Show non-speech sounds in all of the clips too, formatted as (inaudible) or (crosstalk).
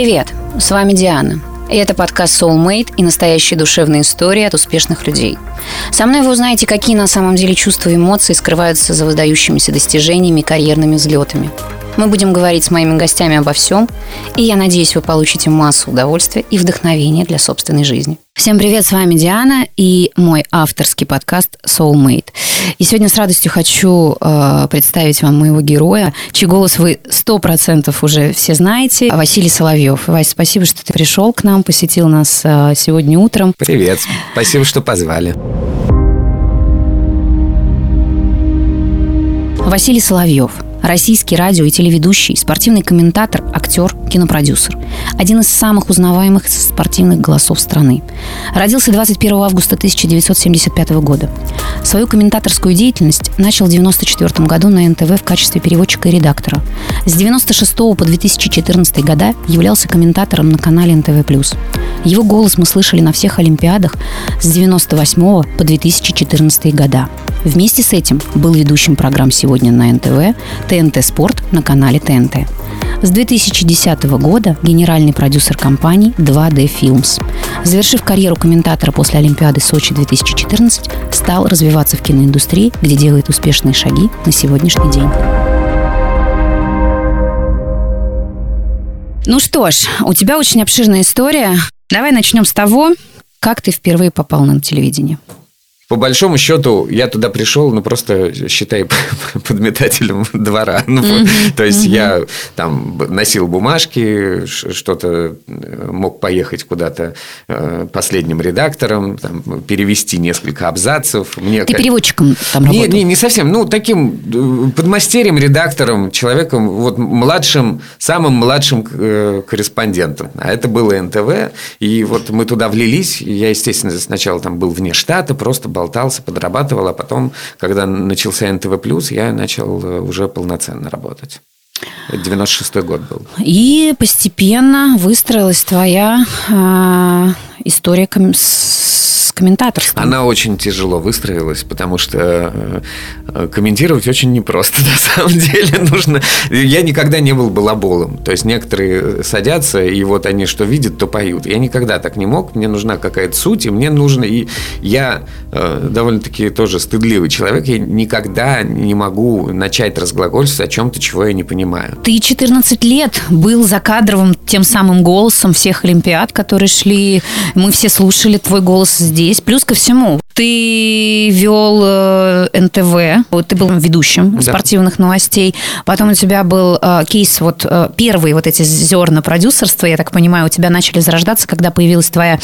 Привет, с вами Диана. И это подкаст Soulmate и настоящие душевные истории от успешных людей. Со мной вы узнаете, какие на самом деле чувства и эмоции скрываются за выдающимися достижениями и карьерными взлетами. Мы будем говорить с моими гостями обо всем, и я надеюсь, вы получите массу удовольствия и вдохновения для собственной жизни. Всем привет, с вами Диана и мой авторский подкаст Soulmate. И сегодня с радостью хочу э, представить вам моего героя, чей голос вы сто процентов уже все знаете, Василий Соловьев. Вась, спасибо, что ты пришел к нам, посетил нас э, сегодня утром. Привет, спасибо, что позвали. Василий Соловьев – Российский радио и телеведущий, спортивный комментатор, актер, кинопродюсер. Один из самых узнаваемых спортивных голосов страны. Родился 21 августа 1975 года. Свою комментаторскую деятельность начал в 1994 году на НТВ в качестве переводчика и редактора. С 1996 по 2014 года являлся комментатором на канале НТВ+. Его голос мы слышали на всех Олимпиадах с 1998 по 2014 года. Вместе с этим был ведущим программ «Сегодня» на НТВ, ТНТ «Спорт» на канале ТНТ. С 2010 года генеральный продюсер компании 2D Films. Завершив карьеру комментатора после Олимпиады Сочи 2014, стал развиваться в киноиндустрии, где делает успешные шаги на сегодняшний день. Ну что ж, у тебя очень обширная история. Давай начнем с того, как ты впервые попал на телевидение. По большому счету, я туда пришел, ну, просто, считай, (laughs) подметателем двора. (laughs) Ну, mm-hmm. То есть, mm-hmm. я там носил бумажки, что-то э, мог поехать куда-то э, последним редактором, там, перевести несколько абзацев. Мне Ты как... переводчиком там работал? Не, не, не совсем. Ну, таким э, подмастерьем, редактором, человеком, вот младшим, самым младшим корреспондентом. А это было НТВ. И вот мы туда влились. Я, естественно, сначала там был вне штата, просто болтался, подрабатывал, а потом, когда начался НТВ+, я начал э, уже полноценно работать. 96-й год был. И постепенно выстроилась твоя э, история с комментаторством? Она очень тяжело выстроилась, потому что э, комментировать очень непросто, (laughs) на самом деле. Нужно... Я никогда не был балаболом. То есть, некоторые садятся, и вот они что видят, то поют. Я никогда так не мог. Мне нужна какая-то суть, и мне нужно... И я э, довольно-таки тоже стыдливый человек. Я никогда не могу начать разглагольствовать о чем-то, чего я не понимаю. Ты 14 лет был закадровым тем самым голосом всех Олимпиад, которые шли. Мы все слушали твой голос здесь есть. Плюс ко всему, ты вел э, НТВ, ты был ведущим да. спортивных новостей, потом у тебя был э, кейс, вот э, первые вот эти зерна продюсерства, я так понимаю, у тебя начали зарождаться, когда появилась твоя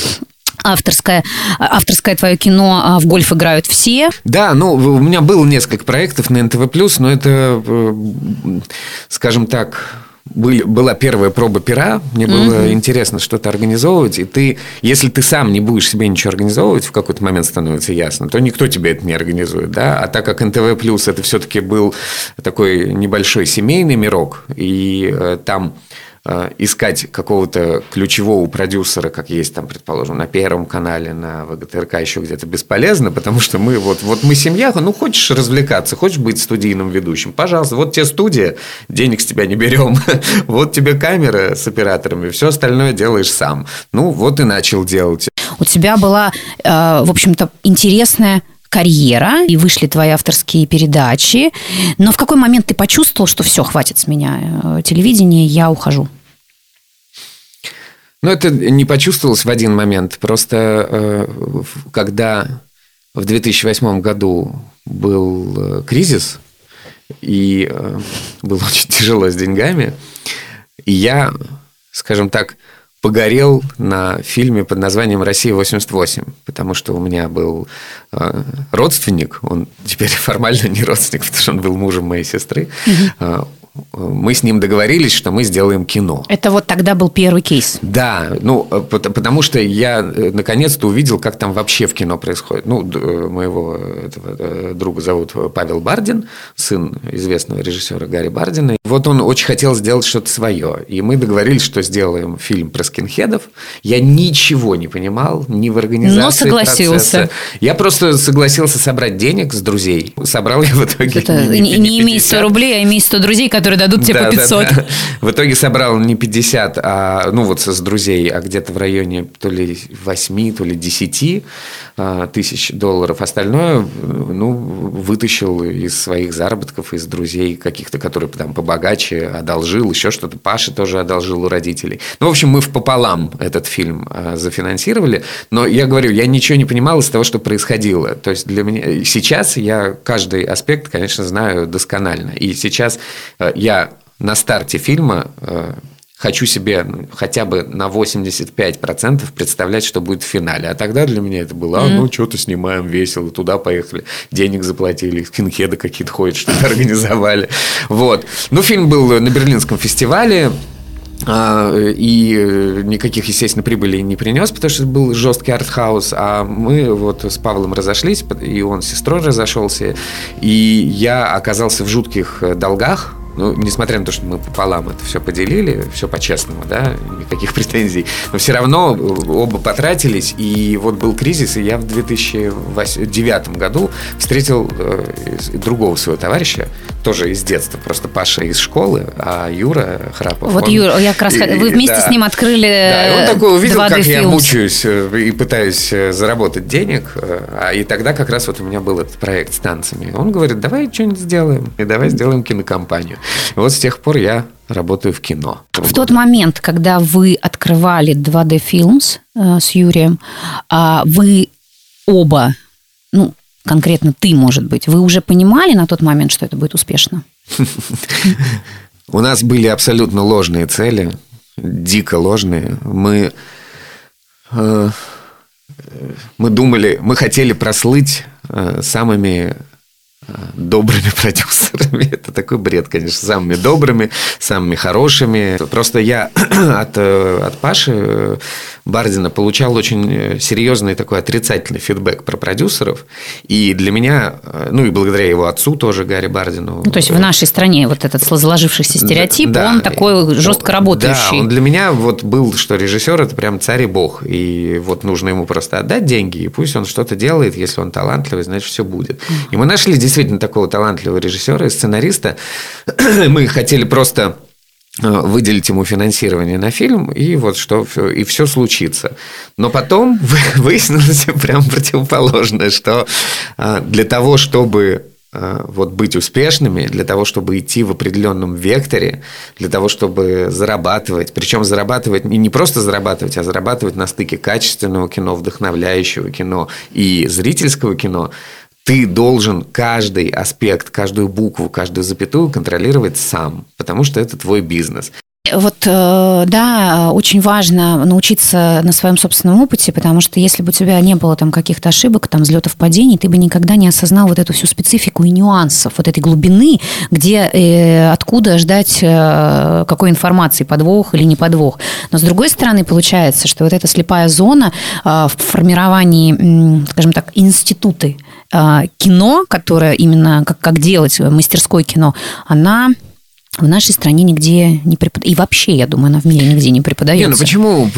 авторское, авторское твое кино а в гольф играют все. Да, ну, у меня было несколько проектов на НТВ+, но это, э, скажем так, были, была первая проба пера, мне было mm-hmm. интересно что-то организовывать, и ты, если ты сам не будешь себе ничего организовывать, в какой-то момент становится ясно, то никто тебе это не организует, да, а так как НТВ Плюс это все-таки был такой небольшой семейный мирок, и э, там искать какого-то ключевого продюсера, как есть там, предположим, на Первом канале, на ВГТРК, еще где-то бесполезно, потому что мы вот, вот мы семья, ну, хочешь развлекаться, хочешь быть студийным ведущим, пожалуйста, вот тебе студия, денег с тебя не берем, (laughs) вот тебе камера с операторами, все остальное делаешь сам. Ну, вот и начал делать. У тебя была, э, в общем-то, интересная карьера, и вышли твои авторские передачи. Но в какой момент ты почувствовал, что все, хватит с меня э, телевидение, я ухожу? Ну, это не почувствовалось в один момент. Просто э, когда в 2008 году был э, кризис, и было (laughs) очень тяжело с деньгами, и я, скажем так, погорел на фильме под названием «Россия-88», потому что у меня был э, родственник, он теперь (laughs) формально не родственник, потому что он был мужем моей сестры, мы с ним договорились, что мы сделаем кино. Это вот тогда был первый кейс. Да, ну, потому что я наконец-то увидел, как там вообще в кино происходит. Ну, моего этого друга зовут Павел Бардин, сын известного режиссера Гарри Бардина. Вот он очень хотел сделать что-то свое. И мы договорились, что сделаем фильм про скинхедов. Я ничего не понимал, ни в организации Но согласился. Процесса. Я просто согласился собрать денег с друзей. Собрал я в итоге... Это не, не, не имей 100 рублей, а имей 100 друзей, которые дадут тебе да, по 500. Да, да. В итоге собрал не 50, а, ну вот с друзей, а где-то в районе то ли 8, то ли 10 а, тысяч долларов. Остальное, ну, вытащил из своих заработков, из друзей каких-то, которые там побогаче богаче одолжил, еще что-то. Паша тоже одолжил у родителей. Ну, в общем, мы в пополам этот фильм э, зафинансировали. Но я говорю, я ничего не понимал из того, что происходило. То есть для меня сейчас я каждый аспект, конечно, знаю досконально. И сейчас э, я на старте фильма э, хочу себе хотя бы на 85% представлять, что будет в финале. А тогда для меня это было, а, ну, что-то снимаем весело, туда поехали, денег заплатили, скинхеды какие-то ходят, что-то (laughs) организовали. Вот. Ну, фильм был на Берлинском фестивале, а, и никаких, естественно, прибыли не принес, потому что был жесткий артхаус. А мы вот с Павлом разошлись, и он с сестрой разошелся, и я оказался в жутких долгах ну, несмотря на то, что мы пополам это все поделили, все по-честному, да, никаких (laughs) претензий, но все равно оба потратились, и вот был кризис, и я в 2009 году встретил э, другого своего товарища, тоже из детства, просто Паша из школы, а Юра Храпов. Вот он, Юра, я как раз, и, вы вместе да, с ним открыли Да, и он такой увидел, как я мучаюсь э, и пытаюсь э, заработать денег, а и тогда как раз вот у меня был этот проект с танцами. Он говорит, давай что-нибудь сделаем, и давай сделаем кинокомпанию. Вот с тех пор я работаю в кино. В тот момент, когда вы открывали 2D Films э, с Юрием, э, вы оба, ну, конкретно ты, может быть, вы уже понимали на тот момент, что это будет успешно? У нас были абсолютно ложные цели, дико ложные. Мы, э, мы думали, мы хотели прослыть э, самыми добрыми (laughs) продюсерами. Это такой бред, конечно. Самыми добрыми, самыми хорошими. Просто я (clears throat) от, от Паши Бардина получал очень серьезный такой отрицательный фидбэк про продюсеров. И для меня, ну и благодаря его отцу тоже, Гарри Бардину. Ну, то есть в нашей стране вот этот сложившийся стереотип, да, он такой жестко работающий. Да, он для меня вот был, что режиссер это прям царь и бог. И вот нужно ему просто отдать деньги, и пусть он что-то делает. Если он талантливый, значит, все будет. И мы нашли действительно такого талантливого режиссера и сценариста. (clears throat) Мы хотели просто э, выделить ему финансирование на фильм, и вот что, и все случится. Но потом (laughs) выяснилось (laughs) прям противоположное, что э, для того, чтобы э, вот быть успешными, для того, чтобы идти в определенном векторе, для того, чтобы зарабатывать, причем зарабатывать не просто зарабатывать, а зарабатывать на стыке качественного кино, вдохновляющего кино и зрительского кино, ты должен каждый аспект, каждую букву, каждую запятую контролировать сам, потому что это твой бизнес. Вот, э, да, очень важно научиться на своем собственном опыте, потому что если бы у тебя не было там каких-то ошибок, там, взлетов, падений, ты бы никогда не осознал вот эту всю специфику и нюансов, вот этой глубины, где, э, откуда ждать э, какой информации, подвох или не подвох. Но, с другой стороны, получается, что вот эта слепая зона в формировании, скажем так, институты кино, которое именно как, как делать мастерское кино, она в нашей стране нигде не преподается. И вообще, я думаю, она в мире нигде не преподается. Не, ну почему?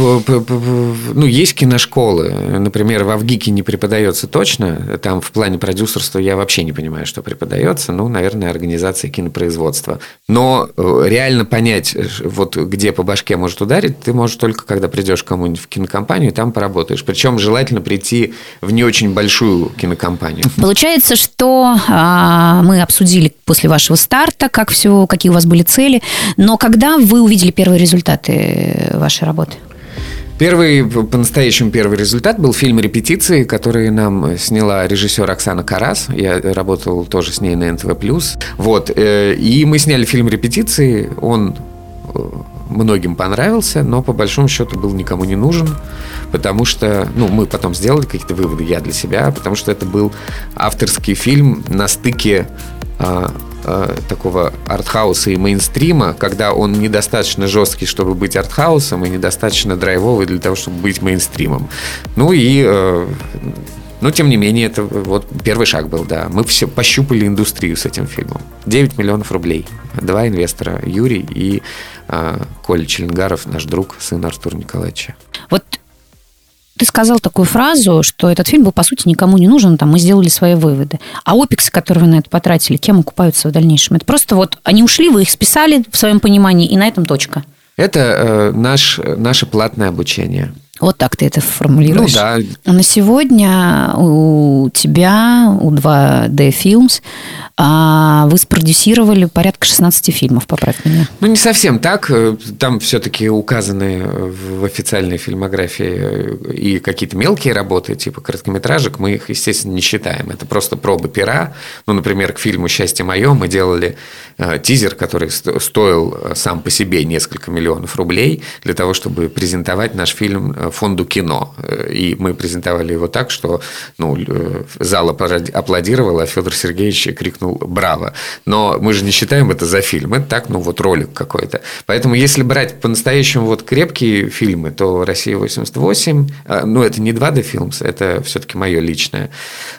Ну, есть киношколы. Например, в Авгике не преподается точно. Там в плане продюсерства я вообще не понимаю, что преподается. Ну, наверное, организация кинопроизводства. Но э, реально понять, э, вот где по башке может ударить, ты можешь только, когда придешь к кому-нибудь в кинокомпанию там поработаешь. Причем желательно прийти в не очень большую кинокомпанию. Получается, что а, мы обсудили после вашего старта, как все, какие у вас были цели. Но когда вы увидели первые результаты вашей работы? Первый, по-настоящему первый результат был фильм «Репетиции», который нам сняла режиссер Оксана Карас. Я работал тоже с ней на НТВ+. Вот. Э, и мы сняли фильм «Репетиции». Он э, многим понравился, но по большому счету был никому не нужен, потому что, ну, мы потом сделали какие-то выводы, я для себя, потому что это был авторский фильм на стыке а, Э, такого артхауса и мейнстрима, когда он недостаточно жесткий, чтобы быть артхаусом, и недостаточно драйвовый для того, чтобы быть мейнстримом. Ну и э, Но, тем не менее, это вот первый шаг был, да. Мы все пощупали индустрию с этим фильмом. 9 миллионов рублей. Два инвестора, Юрий и э, Коля Челенгаров, наш друг, сын Артура Николаевича. Вот ты сказал такую фразу, что этот фильм был, по сути, никому не нужен, там мы сделали свои выводы. А опексы, которые вы на это потратили, кем окупаются в дальнейшем? Это просто вот они ушли, вы их списали в своем понимании, и на этом точка. Это э, наш, наше платное обучение. Вот так ты это формулируешь. Ну да. На сегодня у тебя, у 2D Films, а, вы спродюсировали порядка 16 фильмов, поправь меня. Ну, не совсем так. Там все-таки указаны в официальной фильмографии и какие-то мелкие работы, типа короткометражек. Мы их, естественно, не считаем. Это просто пробы пера. Ну, например, к фильму «Счастье мое» мы делали э, тизер, который стоил сам по себе несколько миллионов рублей для того, чтобы презентовать наш фильм э, фонду кино. И мы презентовали его так, что ну, зал аплодировал, а Федор Сергеевич крикнул «Браво!». Но мы же не считаем это за фильм, это так, ну вот ролик какой-то. Поэтому если брать по-настоящему вот крепкие фильмы, то «Россия-88», а, ну это не 2D Films, это все-таки мое личное.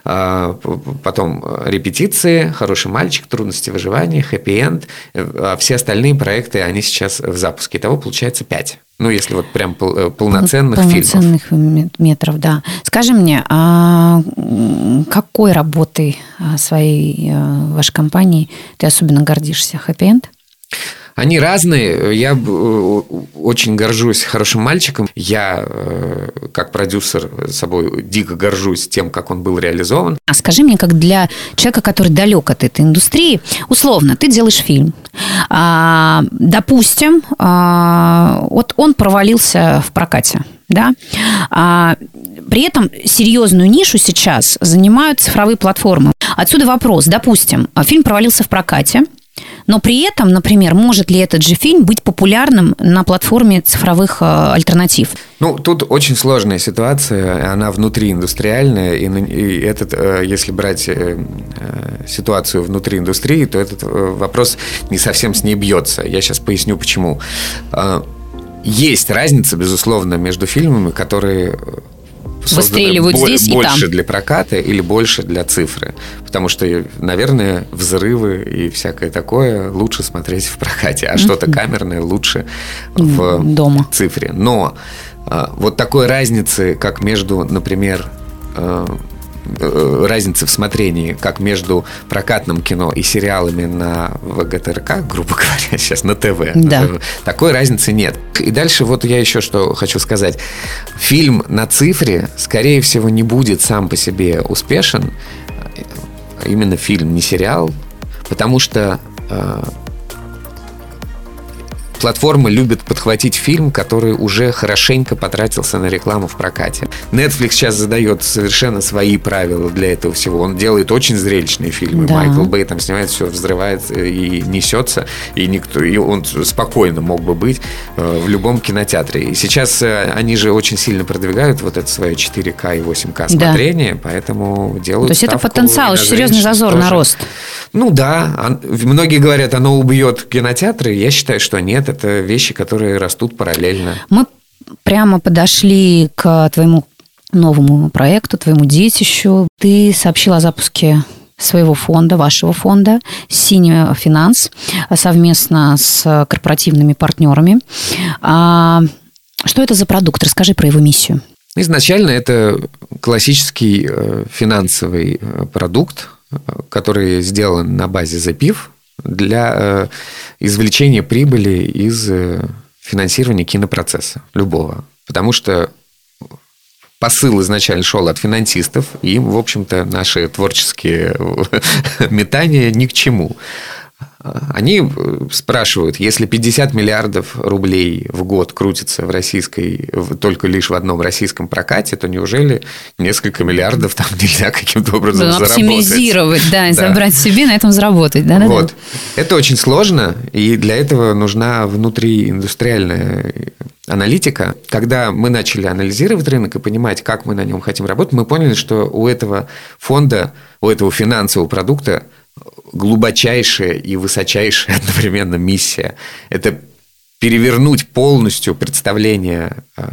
А, потом «Репетиции», «Хороший мальчик», «Трудности выживания», «Хэппи-энд», а все остальные проекты, они сейчас в запуске. Итого получается пять. Ну, если вот прям э, полноценных, полноценных фильмов. метров, да. Скажи мне, а какой работой а, своей э, вашей компании ты особенно гордишься? Хэппи-энд? Они разные. Я э, очень горжусь хорошим мальчиком. Я, э, как продюсер, собой дико горжусь тем, как он был реализован. А скажи мне, как для человека, который далек от этой индустрии, условно, ты делаешь фильм. А, допустим, а, вот он провалился в прокате да, а, при этом серьезную нишу сейчас занимают цифровые платформы. Отсюда вопрос, допустим, фильм провалился в прокате, но при этом, например, может ли этот же фильм быть популярным на платформе цифровых э, альтернатив? Ну, тут очень сложная ситуация, она внутри индустриальная, и, и этот, э, если брать э, ситуацию внутри индустрии, то этот вопрос не совсем с ней бьется. Я сейчас поясню, почему. Есть разница, безусловно, между фильмами, которые выстреливают бо- здесь больше и там. Больше для проката или больше для цифры. Потому что, наверное, взрывы и всякое такое лучше смотреть в прокате, а mm-hmm. что-то камерное лучше в Дома. цифре. Но а, вот такой разницы, как между, например, а, разницы в смотрении, как между прокатным кино и сериалами на ВГТРК, грубо (laughs) говоря, сейчас на ТВ. Да. Такой разницы нет. И дальше вот я еще что хочу сказать. Фильм на цифре, скорее всего, не будет сам по себе успешен. Именно фильм, не сериал. Потому что э, Платформы любят подхватить фильм, который уже хорошенько потратился на рекламу в прокате. Netflix сейчас задает совершенно свои правила для этого всего. Он делает очень зрелищные фильмы. Да. Майкл Бэй там снимает все, взрывает и несется, и никто, и он спокойно мог бы быть э, в любом кинотеатре. И сейчас э, они же очень сильно продвигают вот это свое 4К и 8К смотрение, да. поэтому делают. То есть это потенциал, очень серьезный зазор тоже. на рост. Ну да, многие говорят, оно убьет кинотеатры. Я считаю, что нет, это вещи, которые растут параллельно. Мы прямо подошли к твоему новому проекту, твоему детищу. Ты сообщил о запуске своего фонда, вашего фонда, Синий Финанс, совместно с корпоративными партнерами. А что это за продукт? Расскажи про его миссию. Изначально это классический э, финансовый э, продукт, который сделан на базе запив для э, извлечения прибыли из финансирования кинопроцесса любого. Потому что посыл изначально шел от финансистов, и им, в общем-то, наши творческие (laughs) метания ни к чему. Они э, спрашивают, если 50 миллиардов рублей в год крутится в российской, только лишь в одном российском прокате, то неужели несколько миллиардов там (laughs) нельзя каким-то образом да, заработать? Оптимизировать, да, и да. забрать себе, на этом заработать. Да, вот. Да. Это очень сложно, и для этого нужна внутрииндустриальная аналитика. Когда мы начали анализировать рынок и понимать, как мы на нем хотим работать, мы поняли, что у этого фонда, у этого финансового продукта глубочайшая и высочайшая (laughs) одновременно миссия. Это перевернуть полностью представление э,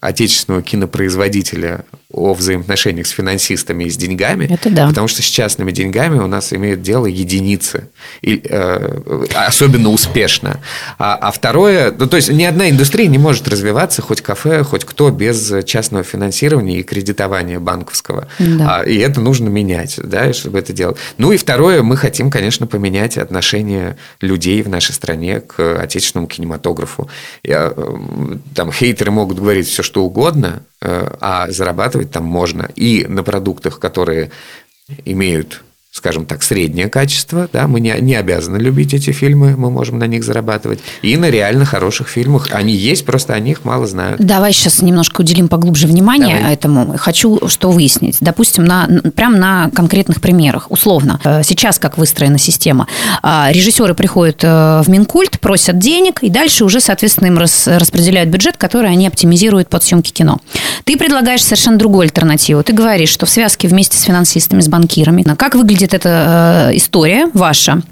отечественного кинопроизводителя о взаимоотношениях с финансистами и с деньгами. Это да. Потому что с частными деньгами у нас имеют дело единицы. И, э, особенно успешно. А, а второе, ну, то есть ни одна индустрия не может развиваться, хоть кафе, хоть кто, без частного финансирования и кредитования банковского. Да. А, и это нужно менять, да, чтобы это делать. Ну и второе, мы хотим, конечно, поменять отношение людей в нашей стране к отечественному кинематографу. Я, э, там хейтеры могут говорить все, что угодно, э, а зарабатывать там можно. И на продуктах, которые имеют скажем так, среднее качество, да, мы не, не обязаны любить эти фильмы, мы можем на них зарабатывать, и на реально хороших фильмах. Они есть, просто о них мало знают. Давай сейчас немножко уделим поглубже внимание Давай. этому. Хочу что выяснить. Допустим, на, прям на конкретных примерах. Условно, э, сейчас как выстроена система. А, режиссеры приходят э, в Минкульт, просят денег, и дальше уже, соответственно, им рас, распределяют бюджет, который они оптимизируют под съемки кино. Ты предлагаешь совершенно другую альтернативу. Ты говоришь, что в связке вместе с финансистами, с банкирами, как выглядит выглядит эта э, история ваша?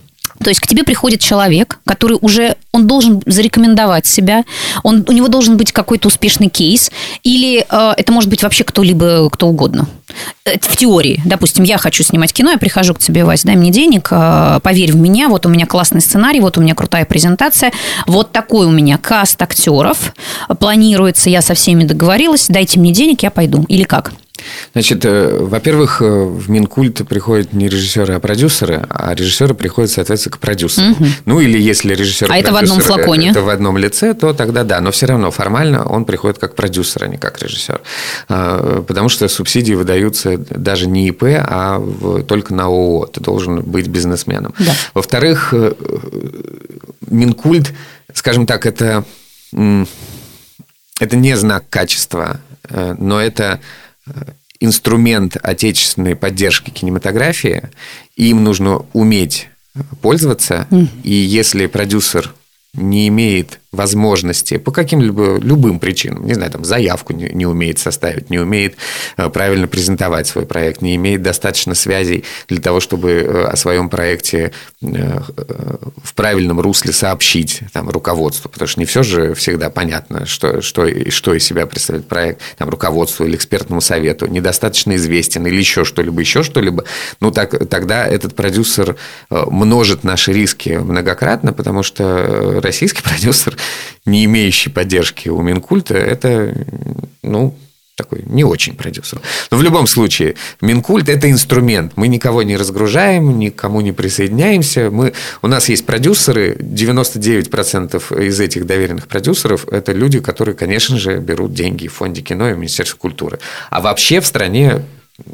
То есть к тебе приходит человек, который уже, он должен зарекомендовать себя, он, у него должен быть какой-то успешный кейс, или э, это может быть вообще кто-либо, кто угодно. Это в теории. Допустим, я хочу снимать кино, я прихожу к тебе, Вась, дай мне денег, э, поверь в меня, вот у меня классный сценарий, вот у меня крутая презентация, вот такой у меня каст актеров планируется, я со всеми договорилась, дайте мне денег, я пойду. Или как? Значит, э, во-первых, э, в Минкульт приходят не режиссеры, а продюсеры, а режиссеры приходят, соответственно, к продюсеру. Угу. Ну, или если режиссер А это в одном флаконе? Это в одном лице, то тогда да. Но все равно формально он приходит как продюсер, а не как режиссер. А, потому что субсидии выдаются даже не ИП, а только на ООО. Ты должен быть бизнесменом. Да. Во-вторых, э, Минкульт, скажем так, это, это не знак качества, но это инструмент отечественной поддержки кинематографии, им нужно уметь пользоваться, mm. и если продюсер не имеет возможности по каким-либо любым причинам, не знаю, там заявку не, не умеет составить, не умеет э, правильно презентовать свой проект, не имеет достаточно связей для того, чтобы э, о своем проекте э, в правильном русле сообщить там, руководству, потому что не все же всегда понятно, что, что, что из себя представляет проект там, руководству или экспертному совету, недостаточно известен или еще что-либо, еще что-либо, ну так, тогда этот продюсер множит наши риски многократно, потому что российский (laughs) продюсер не имеющий поддержки у Минкульта, это, ну, такой не очень продюсер. Но в любом случае, Минкульт – это инструмент. Мы никого не разгружаем, никому не присоединяемся. Мы, у нас есть продюсеры, 99% из этих доверенных продюсеров – это люди, которые, конечно же, берут деньги в фонде кино и в Министерстве культуры. А вообще в стране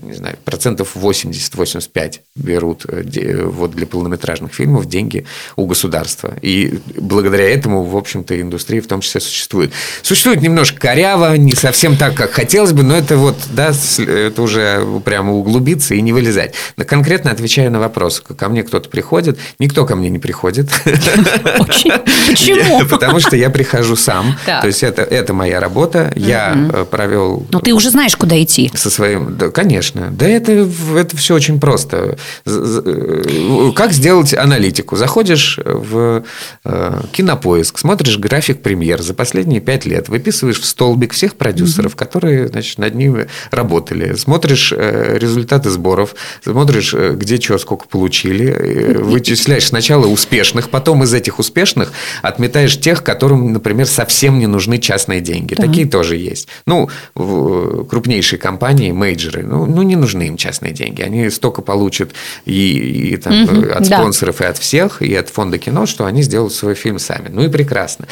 не знаю, процентов 80-85 берут э, вот для полнометражных фильмов деньги у государства. И благодаря этому, в общем-то, индустрия в том числе существует. Существует немножко коряво, не совсем так, как хотелось бы, но это вот, да, это уже прямо углубиться и не вылезать. Но конкретно отвечая на вопрос, ко мне кто-то приходит, никто ко мне не приходит. Почему? (laughs) Потому что я прихожу сам. То есть это, моя работа. Я э, провел... Ну, ты уже знаешь, куда идти. Со своим... конечно Конечно. Да это, это все очень просто. Э, как сделать аналитику? Заходишь в э, кинопоиск, смотришь график премьер за последние пять лет, выписываешь в столбик всех продюсеров, которые значит, над ними работали, смотришь э, результаты сборов, смотришь, где что, сколько получили, вычисляешь сначала успешных, потом из этих успешных отметаешь тех, которым, например, совсем не нужны частные деньги. Да. Такие тоже есть. Ну, крупнейшие компании, мейджеры, ну, ну, не нужны им частные деньги. Они столько получат и, и там, угу, от да. спонсоров, и от всех, и от фонда кино, что они сделают свой фильм сами. Ну и прекрасно.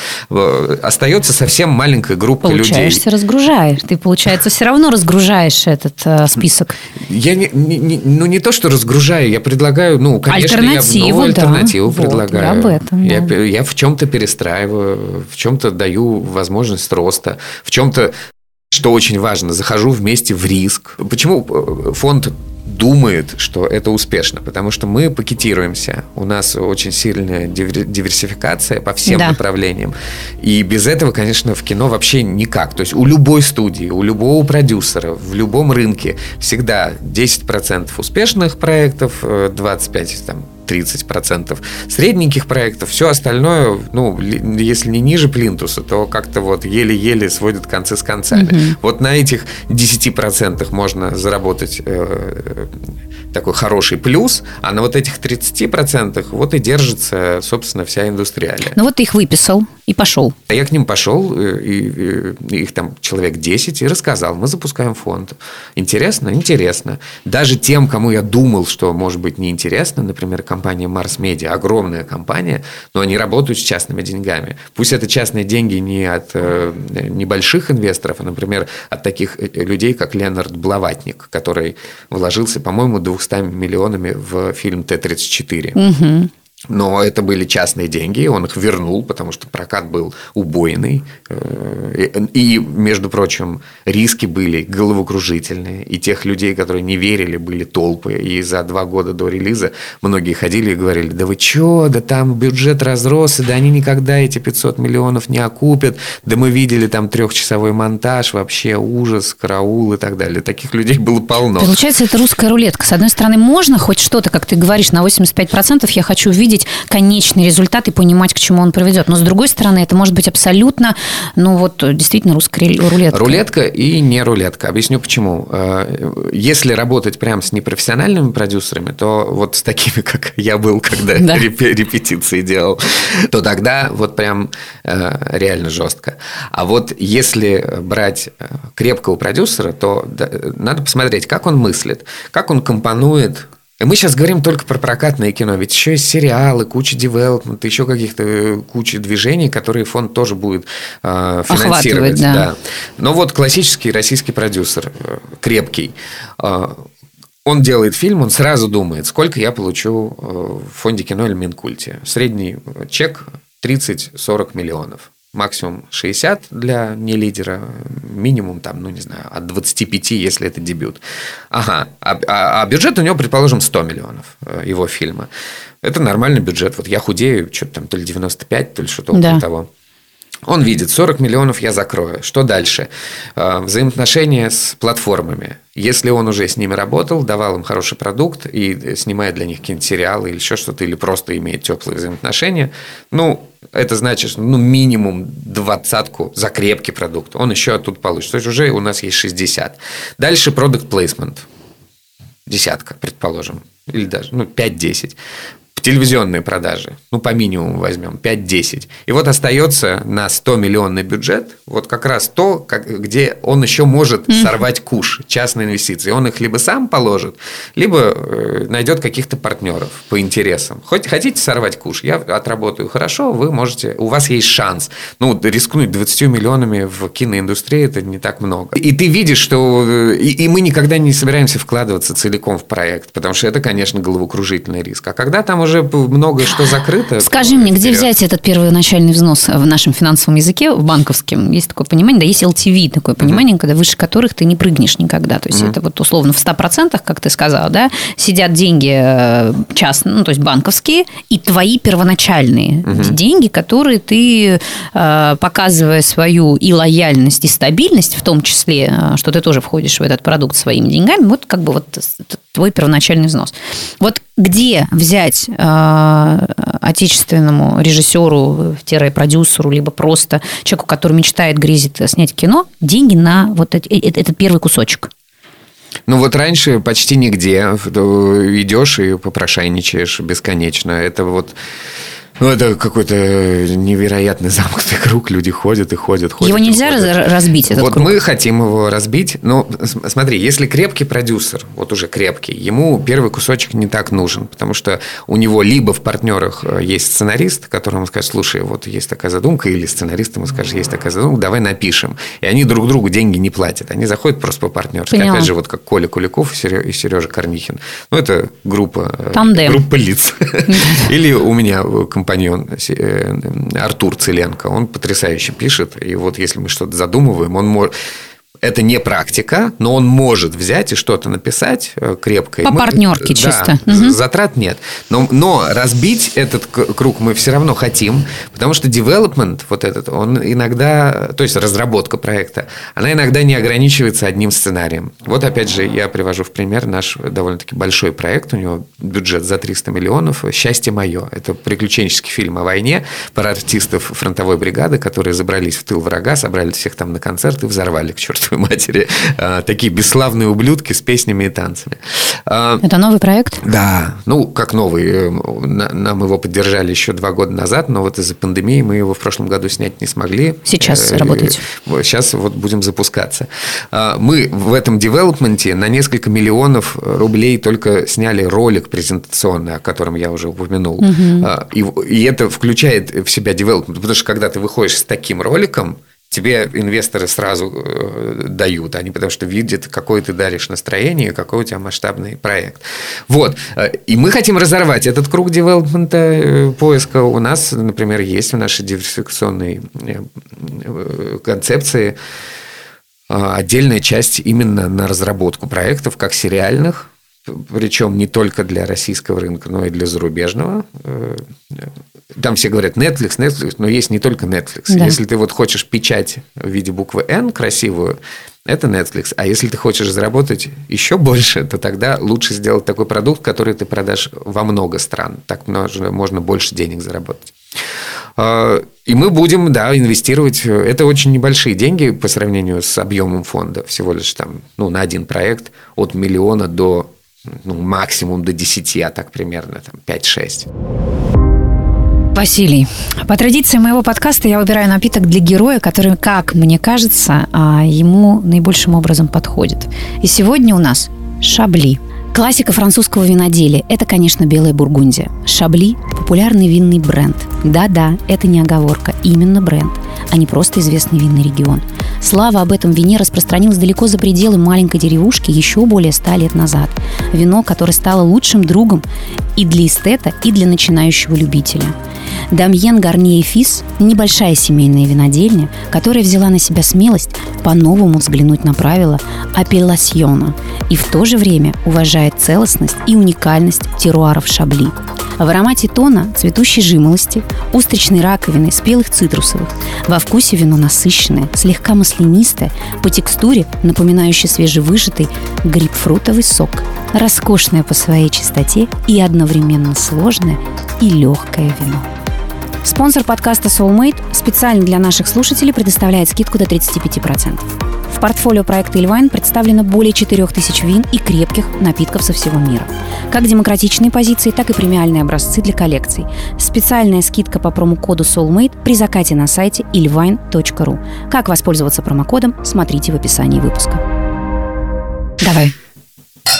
Остается совсем маленькая группа Получаешься, людей. Получаешься, разгружаешь. Ты, получается, все равно разгружаешь этот э, список. Я не, не, ну, не то, что разгружаю, я предлагаю, ну, конечно, альтернативу, я новую да. альтернативу вот, предлагаю. Я об этом, да. я, я в чем-то перестраиваю, в чем-то даю возможность роста, в чем-то что очень важно, захожу вместе в риск. Почему э, фонд думает, что это успешно, потому что мы пакетируемся, у нас очень сильная диверсификация по всем да. направлениям, и без этого, конечно, в кино вообще никак. То есть у любой студии, у любого продюсера, в любом рынке всегда 10% успешных проектов, 25% э, там, 30% средненьких проектов. Все остальное, ну, если не ниже плинтуса, то как-то вот еле-еле сводят концы с концами. Угу. Вот на этих 10% можно заработать э, такой хороший плюс, а на вот этих 30% вот и держится, собственно, вся индустриалия. Ну вот ты их выписал и пошел. А я к ним пошел, э, и, и их там человек 10, и рассказал, мы запускаем фонд. Интересно? Интересно. Даже тем, кому я думал, что может быть неинтересно, например, компания Mars Media, огромная компания, но они работают с частными деньгами. Пусть это частные деньги не от э, небольших инвесторов, а, например, от таких э, людей, как Ленард Блаватник, который вложился, по-моему, 200 миллионами в фильм Т-34. Угу. Но это были частные деньги, он их вернул, потому что прокат был убойный. Э, и, между прочим, риски были головокружительные. И тех людей, которые не верили, были толпы. И за два года до релиза многие ходили и говорили, да вы чё, да там бюджет разросся, да они никогда эти 500 миллионов не окупят. Да мы видели там трехчасовой монтаж, вообще ужас, караул и так далее. Таких людей было полно. Получается, это русская рулетка. С одной стороны, можно хоть что-то, как ты говоришь, на 85% я хочу видеть видеть конечный результат и понимать, к чему он приведет. Но с другой стороны, это может быть абсолютно, ну вот, действительно русская рулетка. Рулетка и не рулетка. Объясню почему. Э, если работать прям с непрофессиональными продюсерами, то вот с такими, как я был, когда (laughs) репетиции делал, то тогда вот прям э, реально жестко. А вот если брать э, крепкого продюсера, то надо посмотреть, как он мыслит, как он компонует мы сейчас говорим только про прокатное кино, ведь еще есть сериалы, куча девелопмента, еще каких-то э, куча движений, которые фонд тоже будет э, финансировать. Да. Да. Но вот классический российский продюсер, э, крепкий, э, он делает фильм, он сразу думает, сколько я получу э, в фонде кино или Минкульте. Средний чек 30-40 миллионов максимум 60 для не лидера, минимум там, ну не знаю, от 25, если это дебют. Ага, а, а, а бюджет у него, предположим, 100 миллионов э, его фильма. Это нормальный бюджет. Вот я худею, что-то там то ли 95, то ли что-то около да. того. Он видит, 40 миллионов я закрою. Что дальше? Э, взаимоотношения с платформами. Если он уже с ними работал, давал им хороший продукт и снимает для них какие-нибудь сериалы или еще что-то, или просто имеет теплые взаимоотношения, ну, это значит, ну, минимум двадцатку за крепкий продукт. Он еще оттуда получит. То есть, уже у нас есть 60. Дальше продукт placement. Десятка, предположим. Или даже, ну, 5-10 телевизионные продажи, ну, по минимуму возьмем, 5-10. И вот остается на 100-миллионный бюджет вот как раз то, как, где он еще может mm-hmm. сорвать куш, частные инвестиции. Он их либо сам положит, либо э, найдет каких-то партнеров по интересам. Хоть хотите сорвать куш, я отработаю хорошо, вы можете, у вас есть шанс. Ну, рискнуть 20 миллионами в киноиндустрии – это не так много. И ты видишь, что... Э, и, и мы никогда не собираемся вкладываться целиком в проект, потому что это, конечно, головокружительный риск. А когда там уже уже много что закрыто. Скажи мне, где взять этот первый начальный взнос в нашем финансовом языке, в банковском? Есть такое понимание, да, есть LTV, такое понимание, mm-hmm. когда выше которых ты не прыгнешь никогда. То есть mm-hmm. это вот условно в 100%, как ты сказал, да, сидят деньги э, частные, ну, то есть банковские, и твои первоначальные mm-hmm. деньги, которые ты, э, показывая свою и лояльность, и стабильность, в том числе, э, что ты тоже входишь в этот продукт своими деньгами, вот как бы вот твой первоначальный взнос. Вот где взять э, отечественному режиссеру-продюсеру, либо просто человеку, который мечтает, грезит снять кино, деньги на вот этот, э, этот первый кусочек? Ну вот раньше почти нигде. Идешь и попрошайничаешь бесконечно. Это вот ну, это какой-то невероятный замкнутый (laughs) круг. Люди ходят и ходят, ходят. Его нельзя ходят. разбить, этот Вот круг. мы хотим его разбить. Но смотри, если крепкий продюсер, вот уже крепкий, ему первый кусочек не так нужен, потому что у него либо в партнерах э, есть сценарист, которому скажет, слушай, вот есть такая задумка, или сценарист ему скажет, есть такая задумка, давай напишем. И они друг другу деньги не платят. Они заходят просто по партнерски. Опять же, вот как Коля Куликов и Сережа Корнихин. Ну, это группа, э, Тандем. группа лиц. (laughs) Или у меня компаньон э, Артур Целенко, он потрясающе пишет. И вот если мы что-то задумываем, он может это не практика, но он может взять и что-то написать э, крепко. По партнерке да, чисто. Затрат нет. Но, но разбить этот круг мы все равно хотим, потому что development вот этот, он иногда, то есть разработка проекта, она иногда не ограничивается одним сценарием. Вот опять же я привожу в пример наш довольно-таки большой проект, у него бюджет за 300 миллионов «Счастье мое». Это приключенческий фильм о войне про артистов фронтовой бригады, которые забрались в тыл врага, собрали всех там на концерт и взорвали к черту чертовой матери, а, такие бесславные ублюдки с песнями и танцами. А, Это новый проект? Да, ну, как новый. Э, нам его поддержали еще два года назад, но вот из-за пандемии мы его в прошлом году снять не смогли. Сейчас э, работаете? Сейчас вот будем запускаться. А, мы в этом девелопменте на несколько миллионов рублей только сняли ролик презентационный, о котором я уже упомянул. Угу. И, и это включает в себя девелопмент, потому что когда ты выходишь с таким роликом, тебе инвесторы сразу э, дают, они потому что видят, какое ты даришь настроение, какой у тебя масштабный проект. Вот. И мы хотим разорвать этот круг девелопмента э, поиска. У нас, например, есть в нашей диверсификационной э, концепции отдельная часть именно на разработку проектов, как сериальных, причем не только для российского рынка, но и для зарубежного. Э, там все говорят Netflix, Netflix, но есть не только Netflix. Да. Если ты вот хочешь печать в виде буквы N красивую, это Netflix. А если ты хочешь заработать еще больше, то тогда лучше сделать такой продукт, который ты продашь во много стран. Так можно, можно больше денег заработать. А, и мы будем, да, инвестировать. Это очень небольшие деньги по сравнению с объемом фонда. Всего лишь там, ну, на один проект от миллиона до ну, максимум до 10, а так примерно там, 5-6. Василий, по традиции моего подкаста я выбираю напиток для героя, который, как мне кажется, а, ему наибольшим образом подходит. И сегодня у нас шабли. Классика французского виноделия – это, конечно, белая бургундия. Шабли – популярный винный бренд. Да-да, это не оговорка, именно бренд, а не просто известный винный регион – Слава об этом вине распространилась далеко за пределы маленькой деревушки еще более ста лет назад. Вино, которое стало лучшим другом и для эстета, и для начинающего любителя. Дамьен Гарнье Фис – небольшая семейная винодельня, которая взяла на себя смелость по-новому взглянуть на правила апелласьона и в то же время уважает целостность и уникальность теруаров Шабли. В аромате тона цветущей жимолости, устричной раковины, спелых цитрусовых. Во вкусе вино насыщенное, слегка маслянистое, по текстуре напоминающее свежевыжатый грейпфрутовый сок. Роскошное по своей чистоте и одновременно сложное и легкое вино. Спонсор подкаста Soulmate специально для наших слушателей предоставляет скидку до 35%. В портфолио проекта «Ильвайн» представлено более 4000 вин и крепких напитков со всего мира. Как демократичные позиции, так и премиальные образцы для коллекций. Специальная скидка по промокоду Soulmate при закате на сайте ilvine.ru. Как воспользоваться промокодом, смотрите в описании выпуска. Давай.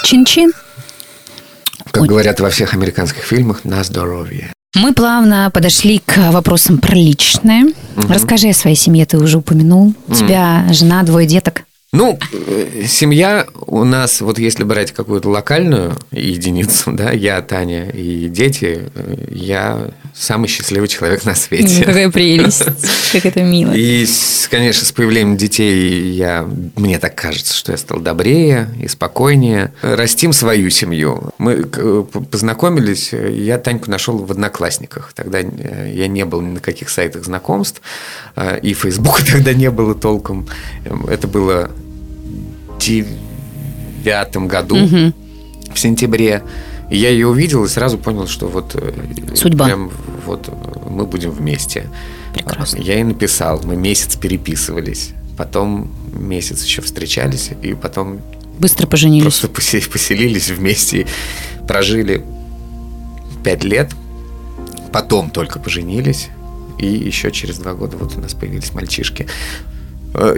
Чин-чин. Как Ой. говорят во всех американских фильмах, на здоровье. Мы плавно подошли к вопросам про личное. Угу. Расскажи о своей семье, ты уже упомянул. У тебя жена, двое деток. Ну, э, семья у нас, вот если брать какую-то локальную единицу, да, я, Таня и дети, э, я самый счастливый человек на свете. Какая прелесть, (laughs) как это мило. И, конечно, с появлением детей я, мне так кажется, что я стал добрее и спокойнее. Растим свою семью. Мы познакомились, я Таньку нашел в Одноклассниках. Тогда э, я не был ни на каких сайтах знакомств, и Фейсбука (laughs) тогда не было толком. Это было 2009 году, угу. в сентябре. И я ее увидел и сразу понял, что вот э, судьба. Прям вот мы будем вместе. Прекрасно. Я ей написал, мы месяц переписывались, потом месяц еще встречались, и потом быстро поженились. Просто поселились вместе, прожили пять лет, потом только поженились, и еще через два года вот у нас появились мальчишки.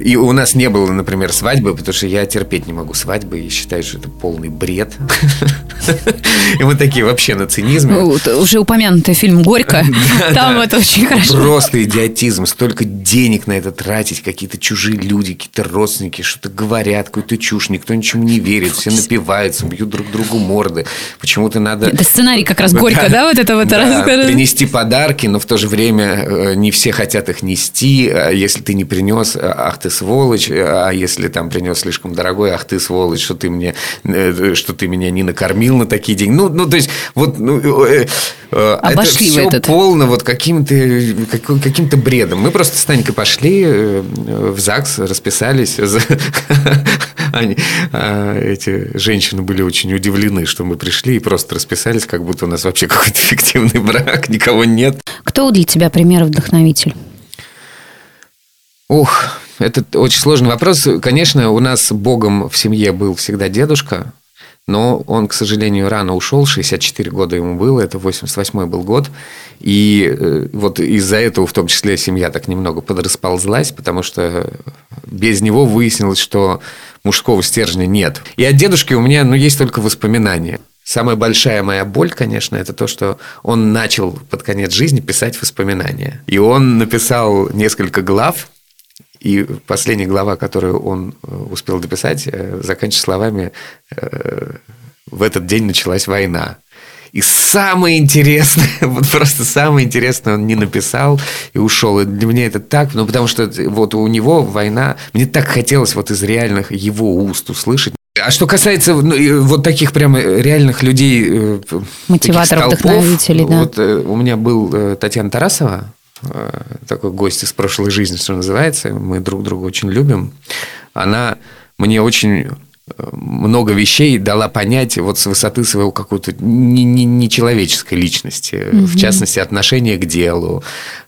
И у нас не было, например, свадьбы, потому что я терпеть не могу свадьбы и считаю, что это полный бред. И мы такие вообще на цинизме. Уже упомянутый фильм «Горько». (laughs) Там это очень хорошо. Просто идиотизм. Столько денег на это тратить. Какие-то чужие люди, какие-то родственники что-то говорят, какую-то чушь. Никто ничему не верит. Все напиваются, бьют друг другу морды. Почему-то надо... Это сценарий как раз «Горько», да? Вот это вот Принести подарки, но в то же время э, не все хотят их нести. А если ты не принес, ах ты сволочь. А если там принес слишком дорогой, ах ты сволочь, что ты мне, э, что ты меня не накормил на такие деньги. Ну, ну то есть, вот ну, э, э, Обошли это все этот. полно вот каким-то каким-то бредом. Мы просто с Танькой пошли э, в ЗАГС, расписались. (laughs) Они, а, эти женщины были очень удивлены, что мы пришли и просто расписались, как будто у нас вообще какой-то фиктивный брак, никого нет. Кто для тебя пример вдохновитель? Ух, это очень сложный вопрос. Конечно, у нас богом в семье был всегда дедушка, но он, к сожалению, рано ушел, 64 года ему было, это 88 был год. И э, вот из-за этого, в том числе, семья так немного подрасползлась, потому что без него выяснилось, что мужского стержня нет. И от дедушки у меня ну, есть только воспоминания. Самая большая моя боль, конечно, это то, что он начал под конец жизни писать воспоминания. И он написал несколько глав, и последняя глава, которую он э, успел дописать, э, заканчивается словами э, «В этот день началась война». И самое интересное, (laughs) вот просто самое интересное он не написал и ушел. И для меня это так, ну, потому что вот у него война, мне так хотелось вот из реальных его уст услышать. А что касается ну, вот таких прямо реальных людей, мотиваторов, вдохновителей, да. Вот у меня был Татьяна Тарасова, такой гость из прошлой жизни, что называется. Мы друг друга очень любим. Она мне очень э, много вещей дала понять вот с высоты своего какой-то нечеловеческой не, не личности. Угу. В частности, отношение к делу,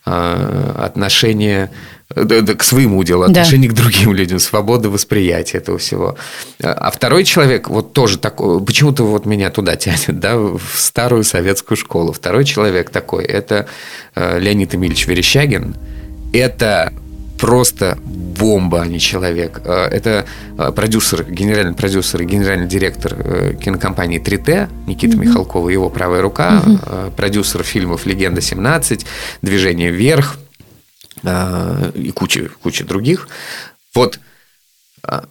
э, отношение к своему делу, отношение да. к другим людям, свобода восприятия этого всего. А второй человек, вот тоже такой, почему-то вот меня туда тянет, да, в старую советскую школу. Второй человек такой, это э, Леонид Эмильевич Верещагин. Это просто бомба, а не человек. Э, это э, продюсер, генеральный продюсер и генеральный директор кинокомпании 3Т Никита mm-hmm. Михалкова, его правая рука, mm-hmm. продюсер фильмов «Легенда 17», «Движение вверх», а, и куча, куча других. Вот, а,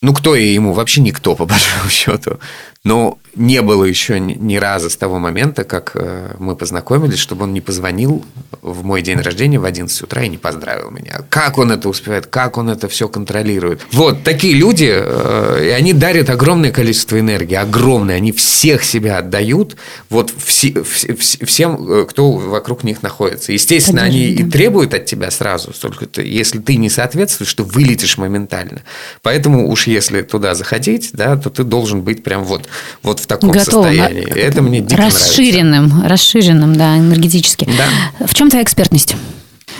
ну, кто ему? Вообще никто, по большому (laughs) счету. Но не было еще ни, разу с того момента, как э, мы познакомились, чтобы он не позвонил в мой день рождения в 11 утра и не поздравил меня. Как он это успевает, как он это все контролирует. Вот, такие люди, э, и они дарят огромное количество энергии, огромное. Они всех себя отдают вот все, все, всем, э, кто вокруг них находится. Естественно, Конечно, они да. и требуют от тебя сразу, только ты, если ты не соответствуешь, то вылетишь моментально. Поэтому уж если туда заходить, да, то ты должен быть прям вот вот в таком Готовым. состоянии. Это мне дико расширенным, нравится. Расширенным, да, энергетически. Да. В чем твоя экспертность?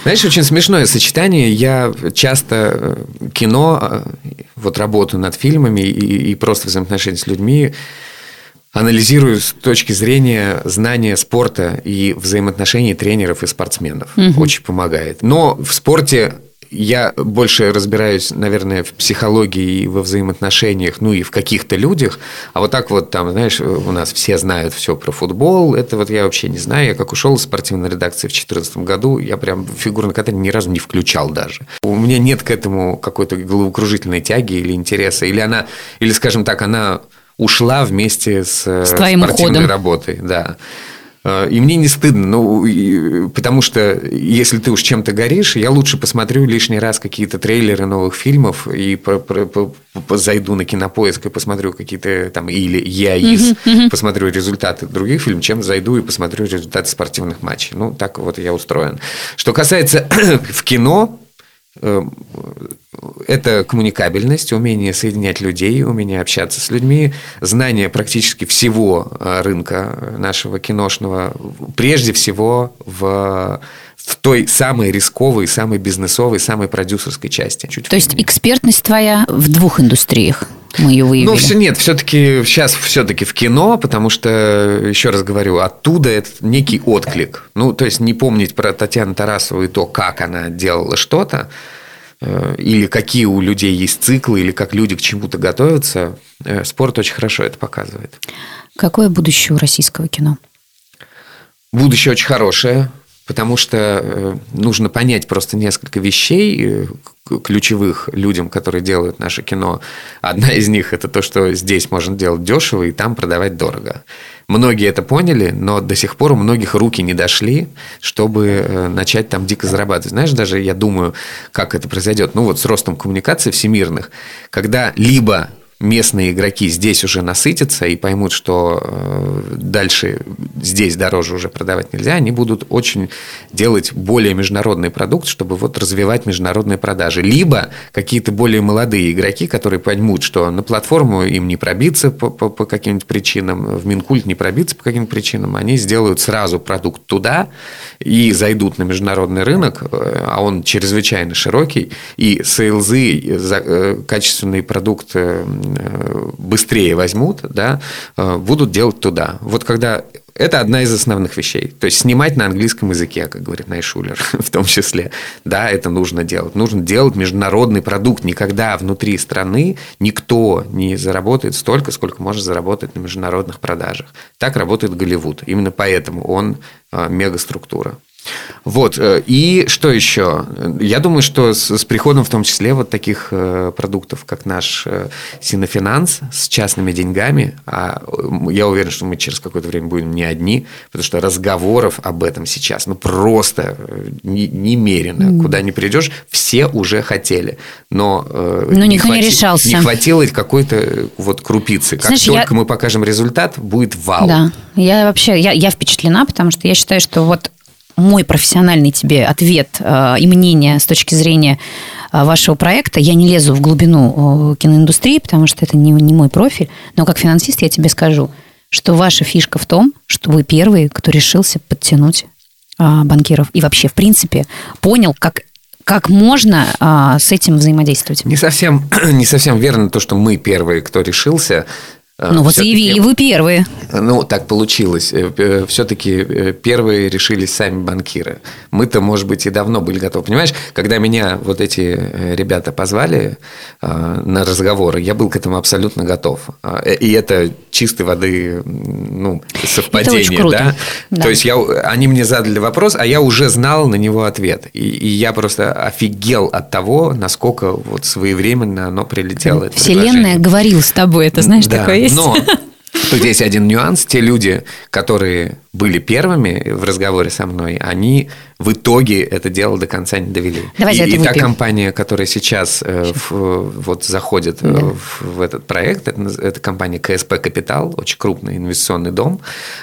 Знаешь, очень смешное сочетание. Я часто э, кино, э, вот работаю над фильмами и, и просто взаимоотношения с людьми анализирую с точки зрения знания спорта и взаимоотношений тренеров и спортсменов. Угу. Очень помогает. Но в спорте я больше разбираюсь, наверное, в психологии и во взаимоотношениях, ну и в каких-то людях. А вот так вот там, знаешь, у нас все знают все про футбол. Это вот я вообще не знаю. Я как ушел из спортивной редакции в 2014 году, я прям фигурное катание ни разу не включал даже. У меня нет к этому какой-то головокружительной тяги или интереса. Или она, или, скажем так, она ушла вместе с, с спортивной уходом. работой. Да. Э, и мне не стыдно, ну, потому что если ты уж чем-то горишь, я лучше посмотрю лишний раз какие-то трейлеры новых фильмов и про, про, про, зайду на кинопоиск и посмотрю какие-то там, или я из, посмотрю результаты других фильмов, чем зайду и посмотрю результаты спортивных матчей. Ну, так вот я устроен. Что касается (clears throat) в кино, это коммуникабельность, умение соединять людей, умение общаться с людьми, знание практически всего э, рынка нашего киношного, прежде всего в, в той самой рисковой, самой бизнесовой, самой продюсерской части. Чуть То есть экспертность твоя в двух индустриях? Мы ее выявили? Ну, все нет, все-таки сейчас все-таки в кино, потому что, еще раз говорю, оттуда это некий отклик. Ну, то есть не помнить про Татьяну Тарасову и то, как она делала что-то, э, или какие у людей есть циклы, или как люди к чему-то готовятся, э, спорт очень хорошо это показывает. Какое будущее у российского кино? Будущее очень хорошее, потому что э, нужно понять просто несколько вещей э, ключевых людям, которые делают наше кино. Одна из них это то, что здесь можно делать дешево и там продавать дорого. Многие это поняли, но до сих пор у многих руки не дошли, чтобы э, начать там дико зарабатывать. Знаешь, даже я думаю, как это произойдет. Ну вот с ростом коммуникаций всемирных, когда либо местные игроки здесь уже насытятся и поймут, что э, дальше здесь дороже уже продавать нельзя, они будут очень делать более международный продукт, чтобы вот развивать международные продажи. Либо какие-то более молодые игроки, которые поймут, что на платформу им не пробиться по, по, по каким-нибудь причинам, в Минкульт не пробиться по каким-то причинам, они сделают сразу продукт туда и зайдут на международный рынок, э, а он чрезвычайно широкий, и сейлзы, э, качественный продукт быстрее возьмут, да, э, будут делать туда. Вот когда это одна из основных вещей. То есть снимать на английском языке, как говорит Найшулер, (laughs) в том числе. Да, это нужно делать. Нужно делать международный продукт. Никогда внутри страны никто не заработает столько, сколько может заработать на международных продажах. Так работает Голливуд. Именно поэтому он э, мегаструктура. Вот. Э, и что еще? Я думаю, что с, с приходом в том числе вот таких э, продуктов, как наш э, Синофинанс с частными деньгами, а я уверен, что мы через какое-то время будем не одни, потому что разговоров об этом сейчас, ну, просто не, немерено. Mm. Куда ни придешь, все уже хотели. Но, но не никто хвати, не решался. Не хватило какой-то вот крупицы. Как Знаешь, только я... мы покажем результат, будет вау. Да, я вообще, я, я впечатлена, потому что я считаю, что вот мой профессиональный тебе ответ э, и мнение с точки зрения э, вашего проекта. Я не лезу в глубину э, киноиндустрии, потому что это не, не мой профиль. Но как финансист я тебе скажу, что ваша фишка в том, что вы первые, кто решился подтянуть банкиров. И вообще, в принципе, понял, как как можно а, с этим взаимодействовать? Не совсем, (clears throat) не совсем верно то, что мы первые, кто решился. А, ну вот заявили вы первые. Ну, так получилось. Э, Все-таки э, первые решились сами банкиры. Мы-то, может быть, и давно были готовы. Понимаешь, когда меня вот эти э, ребята позвали на разговоры, я был к этому абсолютно готов. И это чистой воды ну, совпадение. Да? да? То есть я, они мне задали вопрос, а я уже знал на него ответ. И, и я просто офигел от того, насколько вот своевременно оно прилетело. Вселенная говорил с тобой, это знаешь, да. такое есть. Но (laughs) тут есть один нюанс. Те люди, которые были первыми в разговоре со мной, они в итоге это дело до конца не довели. Давайте и, и та компания, которая сейчас э, в, вот заходит э, да. в, в этот проект, это, это компания КСП Капитал, очень крупный инвестиционный дом,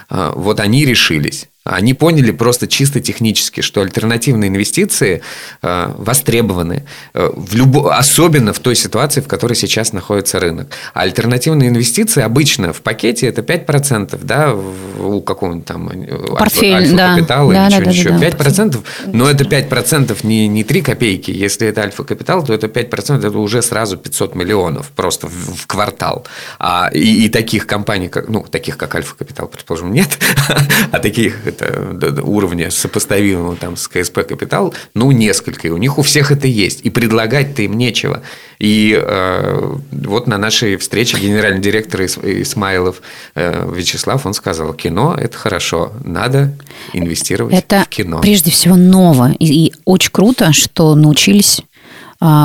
э, вот они решились. Они поняли просто чисто технически, что альтернативные инвестиции э, востребованы, э, в любо, особенно в той ситуации, в которой сейчас находится рынок. А альтернативные инвестиции обычно в пакете это 5%, да, у какого-нибудь там э, Портфель, да. капитала да, или да, что-нибудь да, еще. Да, 5%, но это 5% не, не 3 копейки. Если это альфа-капитал, то это 5%, это уже сразу 500 миллионов просто в, в квартал. А, и, и таких компаний, как, ну, таких как альфа-капитал, предположим, нет, (laughs) а таких это уровня сопоставимого там с КСП Капитал, ну, несколько. И у них у всех это есть. И предлагать-то им нечего. И э, вот на нашей встрече генеральный директор Исмайлов э, Вячеслав, он сказал, кино – это хорошо, надо инвестировать это в кино. прежде всего ново. И, и очень круто, что научились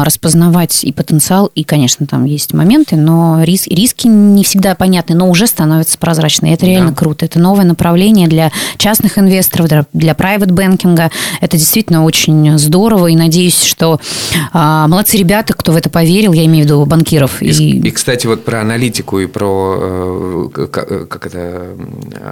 распознавать и потенциал, и, конечно, там есть моменты, но рис, риски не всегда понятны, но уже становятся прозрачны. И это реально да. круто. Это новое направление для частных инвесторов, для, для private банкинга. Это действительно очень здорово, и надеюсь, что а, молодцы ребята, кто в это поверил, я имею в виду банкиров. И, и... и кстати, вот про аналитику и про э, как это,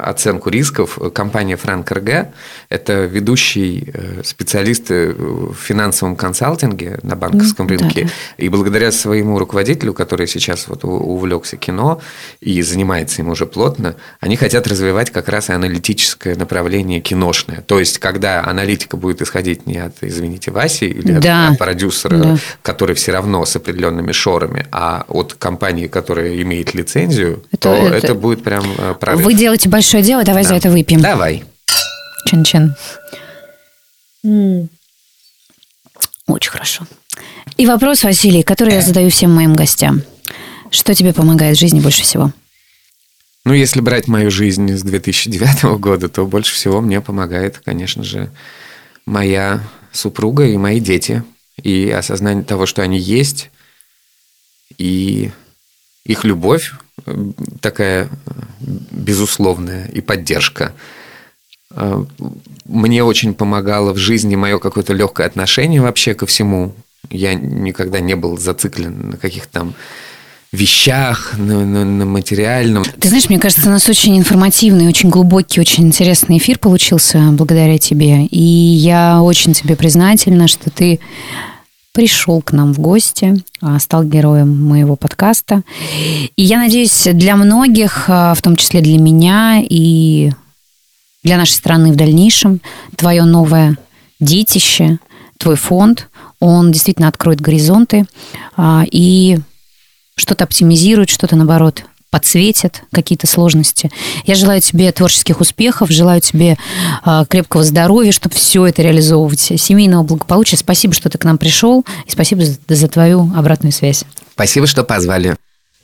оценку рисков. Компания Франк РГ – это ведущий э, специалист в финансовом консалтинге на банке банковском рынке. Да. И благодаря своему руководителю, который сейчас вот увлекся кино и занимается им уже плотно, они хотят развивать как раз и аналитическое направление киношное. То есть, когда аналитика будет исходить не от, извините, Васи или да. от, продюсера, да. который все равно с определенными шорами, а от компании, которая имеет лицензию, это, то это, это будет прям э, прорыв. Вы делаете большое дело, давай да. за это выпьем. Давай. Чин-чин. Очень хорошо. И вопрос, Василий, который я задаю всем моим гостям. Что тебе помогает в жизни больше всего? Ну, если брать мою жизнь с 2009 года, то больше всего мне помогает, конечно же, моя супруга и мои дети. И осознание того, что они есть, и их любовь такая безусловная, и поддержка. А, мне очень помогало в жизни мое какое-то легкое отношение вообще ко всему. Я никогда не был зациклен на каких-то там вещах, на, на, на материальном. Ты знаешь, мне кажется, у нас очень информативный, очень глубокий, очень интересный эфир получился благодаря тебе. И я очень тебе признательна, что ты пришел к нам в гости, а, стал героем моего подкаста. И я надеюсь, для многих, а, в том числе для меня и для нашей страны в дальнейшем, твое новое детище, твой фонд, он действительно откроет горизонты а, и что-то оптимизирует, что-то, наоборот, подсветит какие-то сложности. Я желаю тебе творческих успехов, желаю тебе э, крепкого здоровья, чтобы все это реализовывать, семейного благополучия. Спасибо, что ты к нам пришел, и спасибо за, за твою обратную связь. Спасибо, что позвали.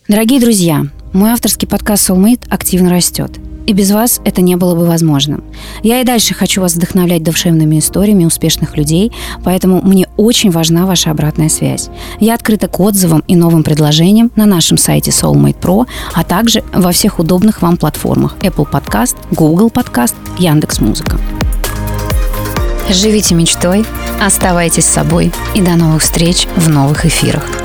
Дорогие друзья, мой авторский подкаст Soulmate активно растет. И без вас это не было бы возможным. Я и дальше хочу вас вдохновлять душевными историями успешных людей, поэтому мне очень важна ваша обратная связь. Я открыта к отзывам и новым предложениям на нашем сайте Soulmate Pro, а также во всех удобных вам платформах Apple Podcast, Google Podcast, Яндекс.Музыка. Живите мечтой, оставайтесь собой и до новых встреч в новых эфирах.